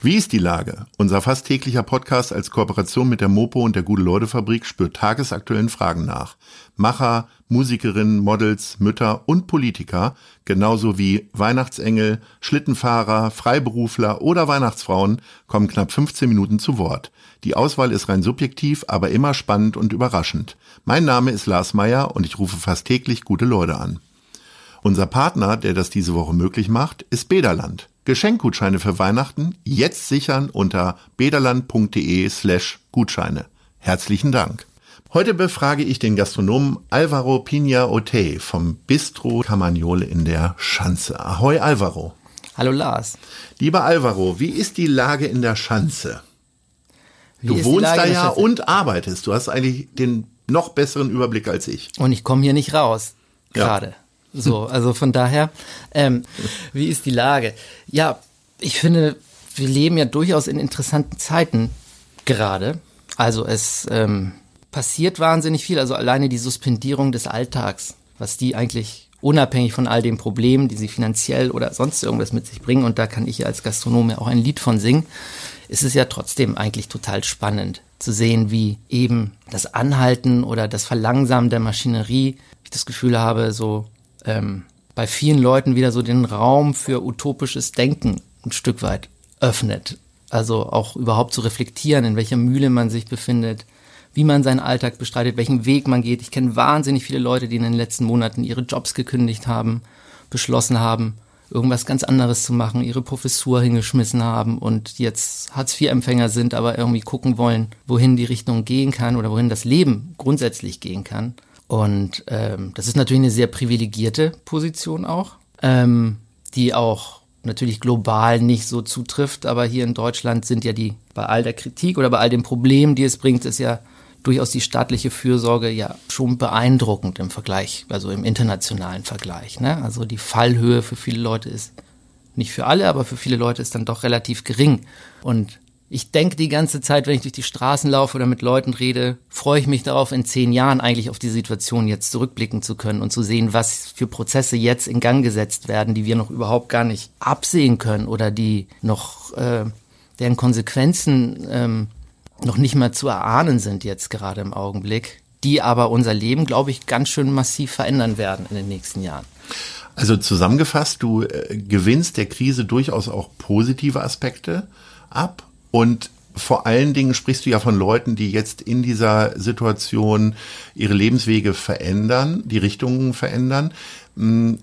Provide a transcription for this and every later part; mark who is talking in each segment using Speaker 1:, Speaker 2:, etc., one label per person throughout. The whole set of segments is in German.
Speaker 1: Wie ist die Lage? Unser fast täglicher Podcast als Kooperation mit der Mopo und der Gute-Leute-Fabrik spürt tagesaktuellen Fragen nach. Macher, Musikerinnen, Models, Mütter und Politiker, genauso wie Weihnachtsengel, Schlittenfahrer, Freiberufler oder Weihnachtsfrauen, kommen knapp 15 Minuten zu Wort. Die Auswahl ist rein subjektiv, aber immer spannend und überraschend. Mein Name ist Lars Meyer und ich rufe fast täglich gute Leute an. Unser Partner, der das diese Woche möglich macht, ist Bederland. Geschenkgutscheine für Weihnachten jetzt sichern unter bederland.de slash Gutscheine. Herzlichen Dank. Heute befrage ich den Gastronomen Alvaro Pina Otey vom Bistro Camagnole in der Schanze. Ahoi Alvaro.
Speaker 2: Hallo Lars.
Speaker 1: Lieber Alvaro, wie ist die Lage in der Schanze?
Speaker 2: Wie
Speaker 1: du wohnst da ja und arbeitest. Du hast eigentlich den noch besseren Überblick als ich.
Speaker 2: Und ich komme hier nicht raus.
Speaker 1: Ja.
Speaker 2: So, also von daher, ähm, wie ist die Lage? Ja, ich finde, wir leben ja durchaus in interessanten Zeiten gerade. Also es ähm, passiert wahnsinnig viel. Also alleine die Suspendierung des Alltags, was die eigentlich unabhängig von all den Problemen, die sie finanziell oder sonst irgendwas mit sich bringen, und da kann ich ja als Gastronom ja auch ein Lied von singen, ist es ja trotzdem eigentlich total spannend zu sehen, wie eben das Anhalten oder das Verlangsamen der Maschinerie, ich das Gefühl habe, so ähm, bei vielen Leuten wieder so den Raum für utopisches Denken ein Stück weit öffnet. Also auch überhaupt zu reflektieren, in welcher Mühle man sich befindet, wie man seinen Alltag bestreitet, welchen Weg man geht. Ich kenne wahnsinnig viele Leute, die in den letzten Monaten ihre Jobs gekündigt haben, beschlossen haben, irgendwas ganz anderes zu machen, ihre Professur hingeschmissen haben und jetzt Hartz-IV-Empfänger sind, aber irgendwie gucken wollen, wohin die Richtung gehen kann oder wohin das Leben grundsätzlich gehen kann. Und ähm, das ist natürlich eine sehr privilegierte Position auch, ähm, die auch natürlich global nicht so zutrifft, aber hier in Deutschland sind ja die, bei all der Kritik oder bei all den Problemen, die es bringt, ist ja durchaus die staatliche Fürsorge ja schon beeindruckend im Vergleich, also im internationalen Vergleich. Ne? Also die Fallhöhe für viele Leute ist nicht für alle, aber für viele Leute ist dann doch relativ gering. Und ich denke die ganze Zeit, wenn ich durch die Straßen laufe oder mit Leuten rede, freue ich mich darauf, in zehn Jahren eigentlich auf die Situation jetzt zurückblicken zu können und zu sehen, was für Prozesse jetzt in Gang gesetzt werden, die wir noch überhaupt gar nicht absehen können oder die noch, äh, deren Konsequenzen ähm, noch nicht mal zu erahnen sind jetzt gerade im Augenblick, die aber unser Leben, glaube ich, ganz schön massiv verändern werden in den nächsten Jahren.
Speaker 1: Also zusammengefasst, du äh, gewinnst der Krise durchaus auch positive Aspekte ab und vor allen Dingen sprichst du ja von Leuten, die jetzt in dieser Situation ihre Lebenswege verändern, die Richtungen verändern. Mm,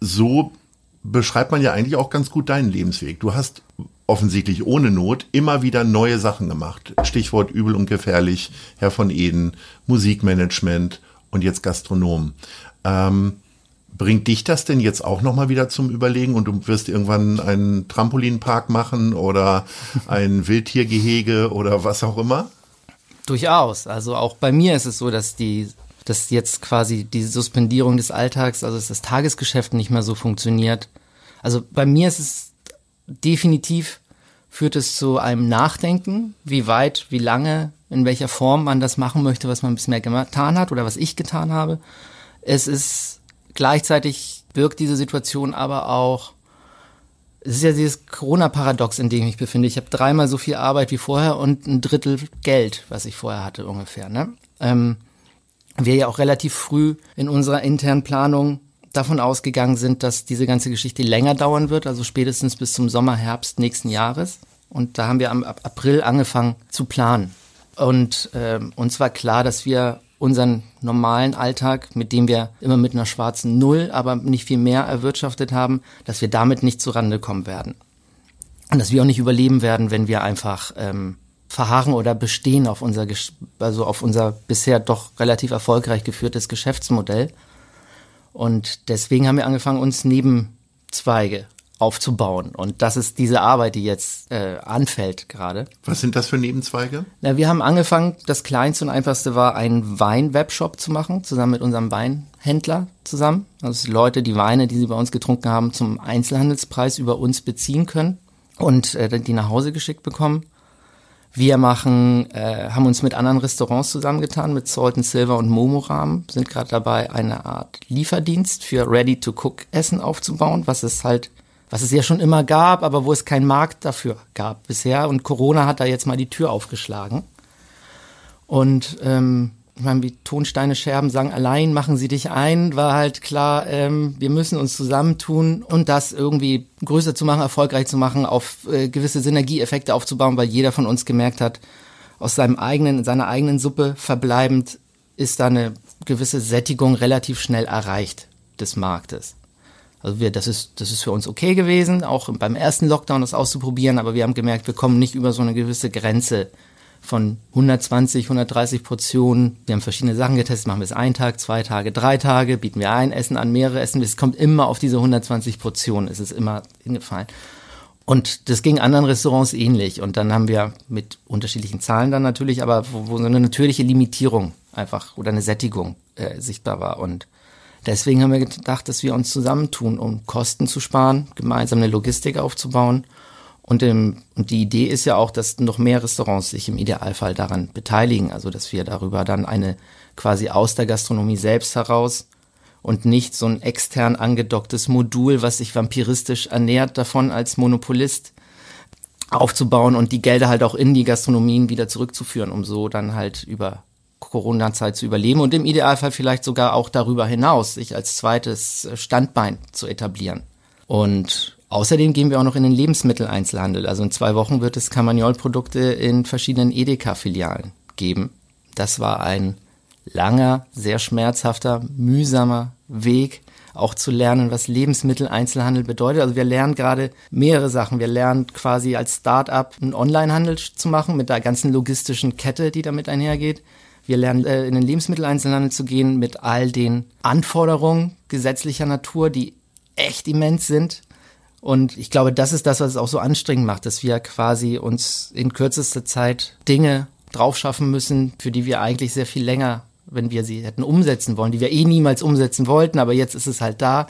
Speaker 1: So beschreibt man ja eigentlich auch ganz gut deinen Lebensweg. Du hast offensichtlich ohne Not immer wieder neue Sachen gemacht. Stichwort übel und gefährlich, Herr von Eden, Musikmanagement und jetzt Gastronom. Ähm, Bringt dich das denn jetzt auch nochmal wieder zum Überlegen und du wirst irgendwann einen Trampolinpark machen oder ein Wildtiergehege oder was auch immer?
Speaker 2: Durchaus. Also auch bei mir ist es so, dass die, dass jetzt quasi die Suspendierung des Alltags, also dass das Tagesgeschäft nicht mehr so funktioniert. Also bei mir ist es definitiv führt es zu einem Nachdenken, wie weit, wie lange, in welcher Form man das machen möchte, was man bisher getan hat oder was ich getan habe. Es ist gleichzeitig birgt diese Situation aber auch es ist ja dieses Corona-Paradox, in dem ich mich befinde. Ich habe dreimal so viel Arbeit wie vorher und ein Drittel Geld, was ich vorher hatte ungefähr. Ne? Ähm, wir ja auch relativ früh in unserer internen Planung davon ausgegangen sind, dass diese ganze Geschichte länger dauern wird, also spätestens bis zum Sommer, Herbst nächsten Jahres. Und da haben wir am April angefangen zu planen. Und ähm, uns war klar, dass wir unseren normalen Alltag, mit dem wir immer mit einer schwarzen Null, aber nicht viel mehr erwirtschaftet haben, dass wir damit nicht zurande kommen werden. Und dass wir auch nicht überleben werden, wenn wir einfach ähm, verharren oder bestehen auf unser, also auf unser bisher doch relativ erfolgreich geführtes Geschäftsmodell. Und deswegen haben wir angefangen, uns Nebenzweige aufzubauen. Und das ist diese Arbeit, die jetzt äh, anfällt gerade.
Speaker 1: Was sind das für Nebenzweige?
Speaker 2: Na, wir haben angefangen, das kleinste und einfachste war, einen Wein-Webshop zu machen, zusammen mit unserem Weinhändler zusammen. Also Leute die Weine, die sie bei uns getrunken haben, zum Einzelhandelspreis über uns beziehen können. und äh, die nach Hause geschickt bekommen. Wir machen, äh, haben uns mit anderen Restaurants zusammengetan, mit Salt and Silver und Momoram, sind gerade dabei, eine Art Lieferdienst für Ready-to-Cook-Essen aufzubauen, was es halt, was es ja schon immer gab, aber wo es keinen Markt dafür gab bisher. Und Corona hat da jetzt mal die Tür aufgeschlagen. Und ähm, ich meine, wie Tonsteine Scherben sagen, allein machen sie dich ein, war halt klar, ähm, wir müssen uns zusammentun und das irgendwie größer zu machen, erfolgreich zu machen, auf äh, gewisse Synergieeffekte aufzubauen, weil jeder von uns gemerkt hat, aus seinem eigenen, seiner eigenen Suppe verbleibend ist da eine gewisse Sättigung relativ schnell erreicht des Marktes. Also wir, das ist, das ist für uns okay gewesen, auch beim ersten Lockdown das auszuprobieren, aber wir haben gemerkt, wir kommen nicht über so eine gewisse Grenze von 120, 130 Portionen. Wir haben verschiedene Sachen getestet. Machen wir es einen Tag, zwei Tage, drei Tage, bieten wir ein Essen an, mehrere Essen. Es kommt immer auf diese 120 Portionen. Es ist immer hingefallen. Und das ging anderen Restaurants ähnlich. Und dann haben wir mit unterschiedlichen Zahlen dann natürlich, aber wo, wo so eine natürliche Limitierung einfach oder eine Sättigung äh, sichtbar war. Und deswegen haben wir gedacht, dass wir uns zusammentun, um Kosten zu sparen, gemeinsam eine Logistik aufzubauen. Und, im, und die Idee ist ja auch, dass noch mehr Restaurants sich im Idealfall daran beteiligen, also dass wir darüber dann eine quasi aus der Gastronomie selbst heraus und nicht so ein extern angedocktes Modul, was sich vampiristisch ernährt davon als Monopolist aufzubauen und die Gelder halt auch in die Gastronomien wieder zurückzuführen, um so dann halt über Corona-Zeit zu überleben und im Idealfall vielleicht sogar auch darüber hinaus sich als zweites Standbein zu etablieren. Und Außerdem gehen wir auch noch in den Lebensmitteleinzelhandel. Also in zwei Wochen wird es Camagnol-Produkte in verschiedenen Edeka-Filialen geben. Das war ein langer, sehr schmerzhafter, mühsamer Weg, auch zu lernen, was Lebensmitteleinzelhandel bedeutet. Also wir lernen gerade mehrere Sachen. Wir lernen quasi als Start-up einen Onlinehandel zu machen mit der ganzen logistischen Kette, die damit einhergeht. Wir lernen äh, in den Lebensmitteleinzelhandel zu gehen mit all den Anforderungen gesetzlicher Natur, die echt immens sind. Und ich glaube, das ist das, was es auch so anstrengend macht, dass wir quasi uns in kürzester Zeit Dinge draufschaffen müssen, für die wir eigentlich sehr viel länger, wenn wir sie hätten umsetzen wollen, die wir eh niemals umsetzen wollten, aber jetzt ist es halt da,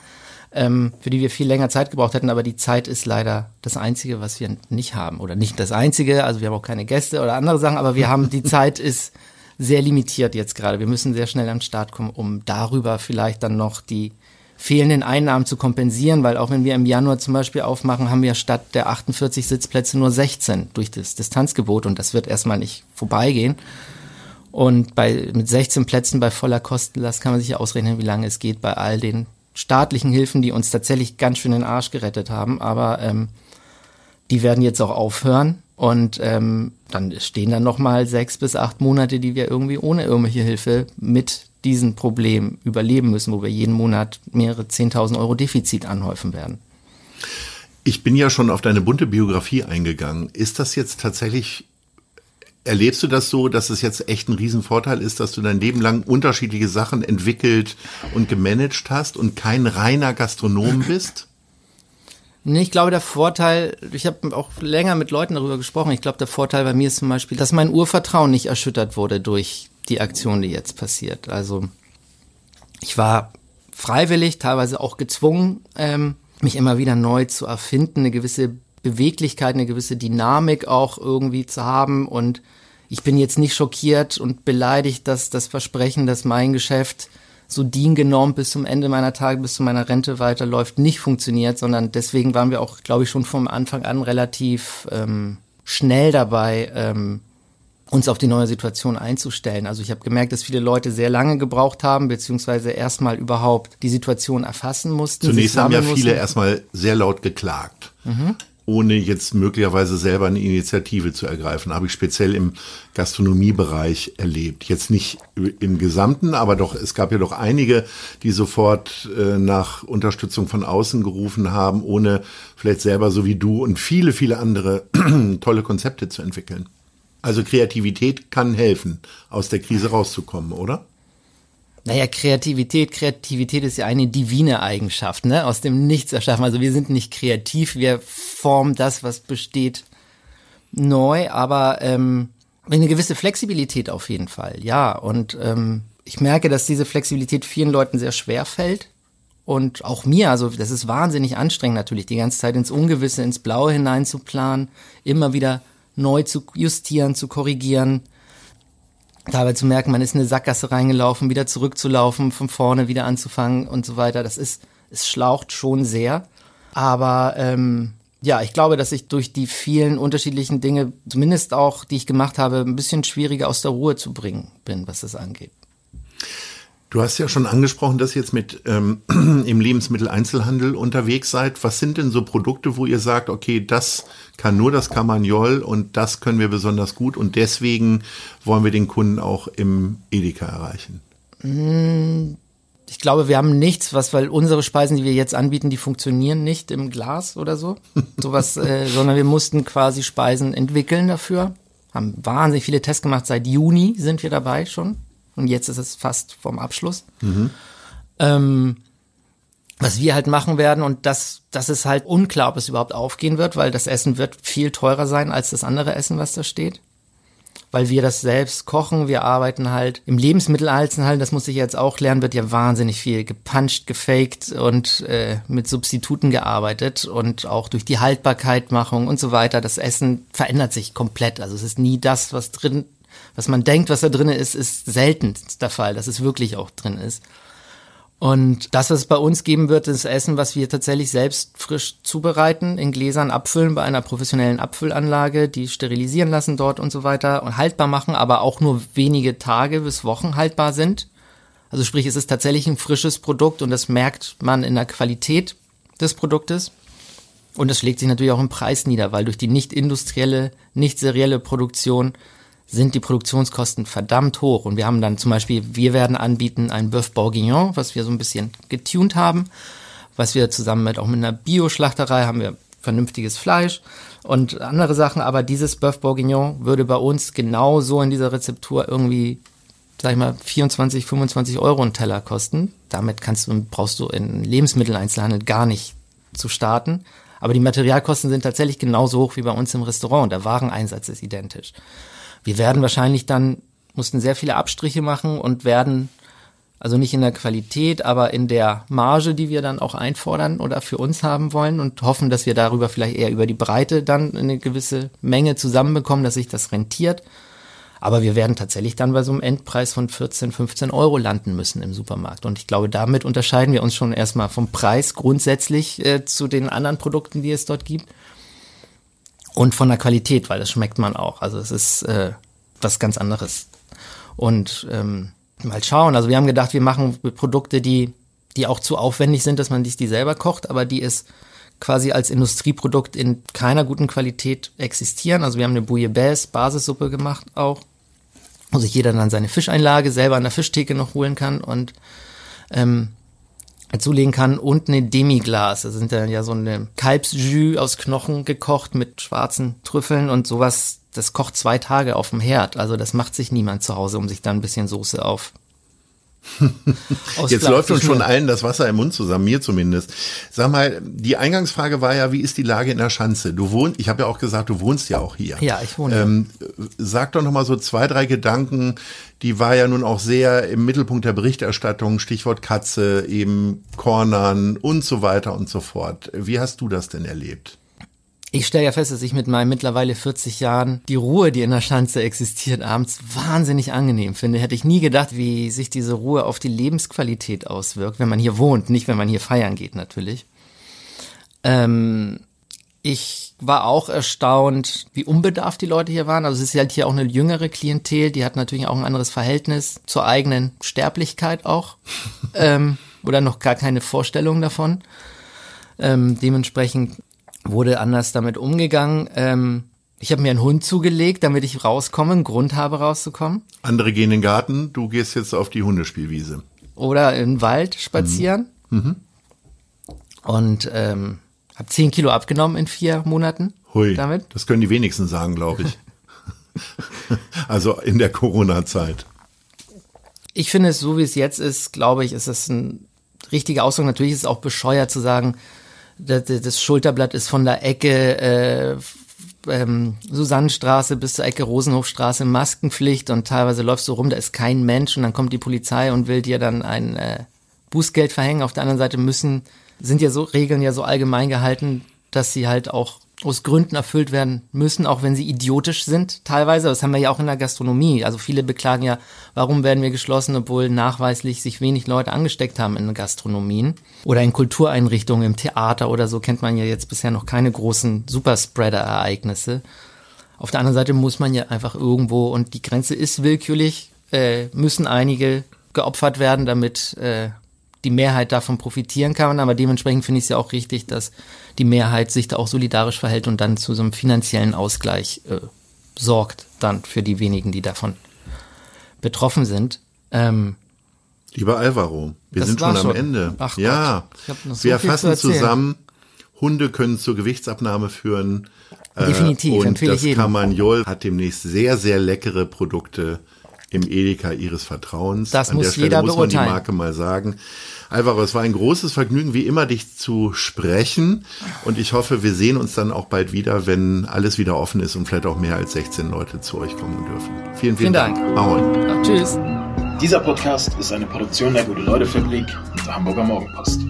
Speaker 2: ähm, für die wir viel länger Zeit gebraucht hätten, aber die Zeit ist leider das Einzige, was wir nicht haben. Oder nicht das Einzige, also wir haben auch keine Gäste oder andere Sachen, aber wir haben, die Zeit ist sehr limitiert jetzt gerade. Wir müssen sehr schnell am Start kommen, um darüber vielleicht dann noch die fehlenden Einnahmen zu kompensieren, weil auch wenn wir im Januar zum Beispiel aufmachen, haben wir statt der 48 Sitzplätze nur 16 durch das Distanzgebot und das wird erstmal nicht vorbeigehen. Und bei, mit 16 Plätzen bei voller Kostenlast kann man sich ja ausrechnen, wie lange es geht bei all den staatlichen Hilfen, die uns tatsächlich ganz schön den Arsch gerettet haben. Aber ähm, die werden jetzt auch aufhören. Und ähm, dann stehen dann nochmal sechs bis acht Monate, die wir irgendwie ohne irgendwelche Hilfe mit diesen Problem überleben müssen, wo wir jeden Monat mehrere 10.000 Euro Defizit anhäufen werden.
Speaker 1: Ich bin ja schon auf deine bunte Biografie eingegangen. Ist das jetzt tatsächlich, erlebst du das so, dass es jetzt echt ein Riesenvorteil ist, dass du dein Leben lang unterschiedliche Sachen entwickelt und gemanagt hast und kein reiner Gastronom bist?
Speaker 2: Nee, ich glaube, der Vorteil, ich habe auch länger mit Leuten darüber gesprochen, ich glaube, der Vorteil bei mir ist zum Beispiel, dass mein Urvertrauen nicht erschüttert wurde durch die Aktion, die jetzt passiert. Also ich war freiwillig, teilweise auch gezwungen, ähm, mich immer wieder neu zu erfinden, eine gewisse Beweglichkeit, eine gewisse Dynamik auch irgendwie zu haben. Und ich bin jetzt nicht schockiert und beleidigt, dass das Versprechen, dass mein Geschäft so diengenormt bis zum Ende meiner Tage, bis zu meiner Rente weiterläuft, nicht funktioniert, sondern deswegen waren wir auch, glaube ich, schon vom Anfang an relativ ähm, schnell dabei, ähm, uns auf die neue Situation einzustellen. Also ich habe gemerkt, dass viele Leute sehr lange gebraucht haben, beziehungsweise erstmal überhaupt die Situation erfassen mussten.
Speaker 1: Zunächst haben ja viele erstmal sehr laut geklagt. Mhm. Ohne jetzt möglicherweise selber eine Initiative zu ergreifen. Habe ich speziell im Gastronomiebereich erlebt. Jetzt nicht im Gesamten, aber doch, es gab ja doch einige, die sofort äh, nach Unterstützung von außen gerufen haben, ohne vielleicht selber so wie du und viele, viele andere tolle Konzepte zu entwickeln. Also Kreativität kann helfen, aus der Krise rauszukommen, oder?
Speaker 2: Naja, Kreativität, Kreativität ist ja eine divine Eigenschaft, ne? Aus dem Nichts erschaffen. Also wir sind nicht kreativ, wir formen das, was besteht, neu, aber ähm, eine gewisse Flexibilität auf jeden Fall, ja. Und ähm, ich merke, dass diese Flexibilität vielen Leuten sehr schwer fällt und auch mir, also das ist wahnsinnig anstrengend natürlich, die ganze Zeit ins Ungewisse, ins Blaue hinein zu planen, immer wieder neu zu justieren, zu korrigieren, dabei zu merken, man ist in eine Sackgasse reingelaufen, wieder zurückzulaufen, von vorne wieder anzufangen und so weiter. Das ist, es schlaucht schon sehr. Aber ähm, ja, ich glaube, dass ich durch die vielen unterschiedlichen Dinge, zumindest auch, die ich gemacht habe, ein bisschen schwieriger aus der Ruhe zu bringen bin, was das angeht.
Speaker 1: Du hast ja schon angesprochen, dass ihr jetzt mit ähm, im Lebensmitteleinzelhandel unterwegs seid. Was sind denn so Produkte, wo ihr sagt, okay, das kann nur das Carmagnol und das können wir besonders gut und deswegen wollen wir den Kunden auch im Edeka erreichen?
Speaker 2: Ich glaube, wir haben nichts, was, weil unsere Speisen, die wir jetzt anbieten, die funktionieren nicht im Glas oder so. Sowas, äh, sondern wir mussten quasi Speisen entwickeln dafür. Haben wahnsinnig viele Tests gemacht. Seit Juni sind wir dabei schon. Und jetzt ist es fast vom Abschluss. Mhm. Ähm, was wir halt machen werden und das, das ist halt unklar, ob es überhaupt aufgehen wird, weil das Essen wird viel teurer sein als das andere Essen, was da steht. Weil wir das selbst kochen, wir arbeiten halt im Lebensmitteleinzelhandel, das muss ich jetzt auch lernen, wird ja wahnsinnig viel gepuncht, gefaked und äh, mit Substituten gearbeitet und auch durch die Haltbarkeitmachung und so weiter. Das Essen verändert sich komplett. Also es ist nie das, was drin was man denkt, was da drin ist, ist selten der Fall, dass es wirklich auch drin ist. Und das, was es bei uns geben wird, ist Essen, was wir tatsächlich selbst frisch zubereiten, in Gläsern abfüllen bei einer professionellen Abfüllanlage, die sterilisieren lassen dort und so weiter und haltbar machen, aber auch nur wenige Tage bis Wochen haltbar sind. Also sprich, es ist tatsächlich ein frisches Produkt und das merkt man in der Qualität des Produktes. Und das schlägt sich natürlich auch im Preis nieder, weil durch die nicht industrielle, nicht serielle Produktion sind die Produktionskosten verdammt hoch. Und wir haben dann zum Beispiel, wir werden anbieten ein Bœuf Bourguignon, was wir so ein bisschen getuned haben, was wir zusammen mit auch mit einer Bio-Schlachterei haben wir vernünftiges Fleisch und andere Sachen. Aber dieses Bœuf Bourguignon würde bei uns genauso in dieser Rezeptur irgendwie, sag ich mal, 24, 25 Euro einen Teller kosten. Damit kannst du, brauchst du in Lebensmitteleinzelhandel gar nicht zu starten. Aber die Materialkosten sind tatsächlich genauso hoch wie bei uns im Restaurant. Der Wareneinsatz ist identisch. Wir werden wahrscheinlich dann, mussten sehr viele Abstriche machen und werden, also nicht in der Qualität, aber in der Marge, die wir dann auch einfordern oder für uns haben wollen und hoffen, dass wir darüber vielleicht eher über die Breite dann eine gewisse Menge zusammenbekommen, dass sich das rentiert. Aber wir werden tatsächlich dann bei so einem Endpreis von 14, 15 Euro landen müssen im Supermarkt. Und ich glaube, damit unterscheiden wir uns schon erstmal vom Preis grundsätzlich äh, zu den anderen Produkten, die es dort gibt und von der Qualität, weil das schmeckt man auch. Also es ist äh, was ganz anderes. Und ähm, mal schauen. Also wir haben gedacht, wir machen Produkte, die die auch zu aufwendig sind, dass man sich die selber kocht, aber die ist quasi als Industrieprodukt in keiner guten Qualität existieren. Also wir haben eine Bouillabaisse Basissuppe gemacht auch, wo sich jeder dann seine Fischeinlage selber an der Fischtheke noch holen kann und ähm, zulegen kann und eine Demiglas. Das sind dann ja so eine Kalbsjus aus Knochen gekocht mit schwarzen Trüffeln und sowas. Das kocht zwei Tage auf dem Herd. Also das macht sich niemand zu Hause, um sich da ein bisschen Soße auf
Speaker 1: Jetzt läuft uns schon allen das Wasser im Mund zusammen, mir zumindest. Sag mal, die Eingangsfrage war ja, wie ist die Lage in der Schanze? Du wohnst, ich habe ja auch gesagt, du wohnst ja auch hier.
Speaker 2: Ja, ich wohne.
Speaker 1: Ähm, sag doch noch mal so zwei, drei Gedanken. Die war ja nun auch sehr im Mittelpunkt der Berichterstattung. Stichwort Katze, eben Kornern und so weiter und so fort. Wie hast du das denn erlebt?
Speaker 2: Ich stelle ja fest, dass ich mit meinen mittlerweile 40 Jahren die Ruhe, die in der Schanze existiert, abends wahnsinnig angenehm finde. Hätte ich nie gedacht, wie sich diese Ruhe auf die Lebensqualität auswirkt, wenn man hier wohnt, nicht wenn man hier feiern geht natürlich. Ähm, ich war auch erstaunt, wie unbedarft die Leute hier waren. Also es ist halt hier auch eine jüngere Klientel, die hat natürlich auch ein anderes Verhältnis zur eigenen Sterblichkeit auch. ähm, oder noch gar keine Vorstellung davon. Ähm, dementsprechend wurde anders damit umgegangen. Ähm, ich habe mir einen Hund zugelegt, damit ich rauskomme, einen Grund habe rauszukommen.
Speaker 1: Andere gehen in den Garten, du gehst jetzt auf die Hundespielwiese.
Speaker 2: Oder im Wald spazieren. Mhm. Mhm. Und ähm, habe zehn Kilo abgenommen in vier Monaten.
Speaker 1: Hui, damit. das können die wenigsten sagen, glaube ich. also in der Corona-Zeit.
Speaker 2: Ich finde es, so wie es jetzt ist, glaube ich, ist es ein richtiger Ausdruck. Natürlich ist es auch bescheuert zu sagen, das, das Schulterblatt ist von der Ecke äh, ähm, Susannenstraße bis zur Ecke Rosenhofstraße Maskenpflicht und teilweise läufst du rum, da ist kein Mensch und dann kommt die Polizei und will dir dann ein äh, Bußgeld verhängen. Auf der anderen Seite müssen, sind ja so Regeln ja so allgemein gehalten, dass sie halt auch aus Gründen erfüllt werden müssen, auch wenn sie idiotisch sind teilweise. Das haben wir ja auch in der Gastronomie. Also viele beklagen ja, warum werden wir geschlossen, obwohl nachweislich sich wenig Leute angesteckt haben in Gastronomien oder in Kultureinrichtungen, im Theater oder so kennt man ja jetzt bisher noch keine großen Superspreader-Ereignisse. Auf der anderen Seite muss man ja einfach irgendwo, und die Grenze ist willkürlich, äh, müssen einige geopfert werden, damit äh, die Mehrheit davon profitieren kann. Aber dementsprechend finde ich es ja auch richtig, dass die Mehrheit sich da auch solidarisch verhält und dann zu so einem finanziellen Ausgleich äh, sorgt, dann für die wenigen, die davon betroffen sind. Ähm,
Speaker 1: Lieber Alvaro, wir sind schon am schon. Ende. Ach ja, so wir fassen zu zusammen. Hunde können zur Gewichtsabnahme führen.
Speaker 2: Äh, Definitiv,
Speaker 1: und empfehle das ich jedem. Carmagnol hat demnächst sehr, sehr leckere Produkte im Edeka ihres Vertrauens.
Speaker 2: Das An muss der Stelle jeder muss man
Speaker 1: die Marke mal sagen. Alvaro, es war ein großes Vergnügen, wie immer, dich zu sprechen. Und ich hoffe, wir sehen uns dann auch bald wieder, wenn alles wieder offen ist und vielleicht auch mehr als 16 Leute zu euch kommen dürfen. Vielen, vielen, vielen Dank. Dank.
Speaker 2: Ahoi. Ja, tschüss.
Speaker 3: Dieser Podcast ist eine Produktion der Gute-Leute-Fabrik und der Hamburger Morgenpost.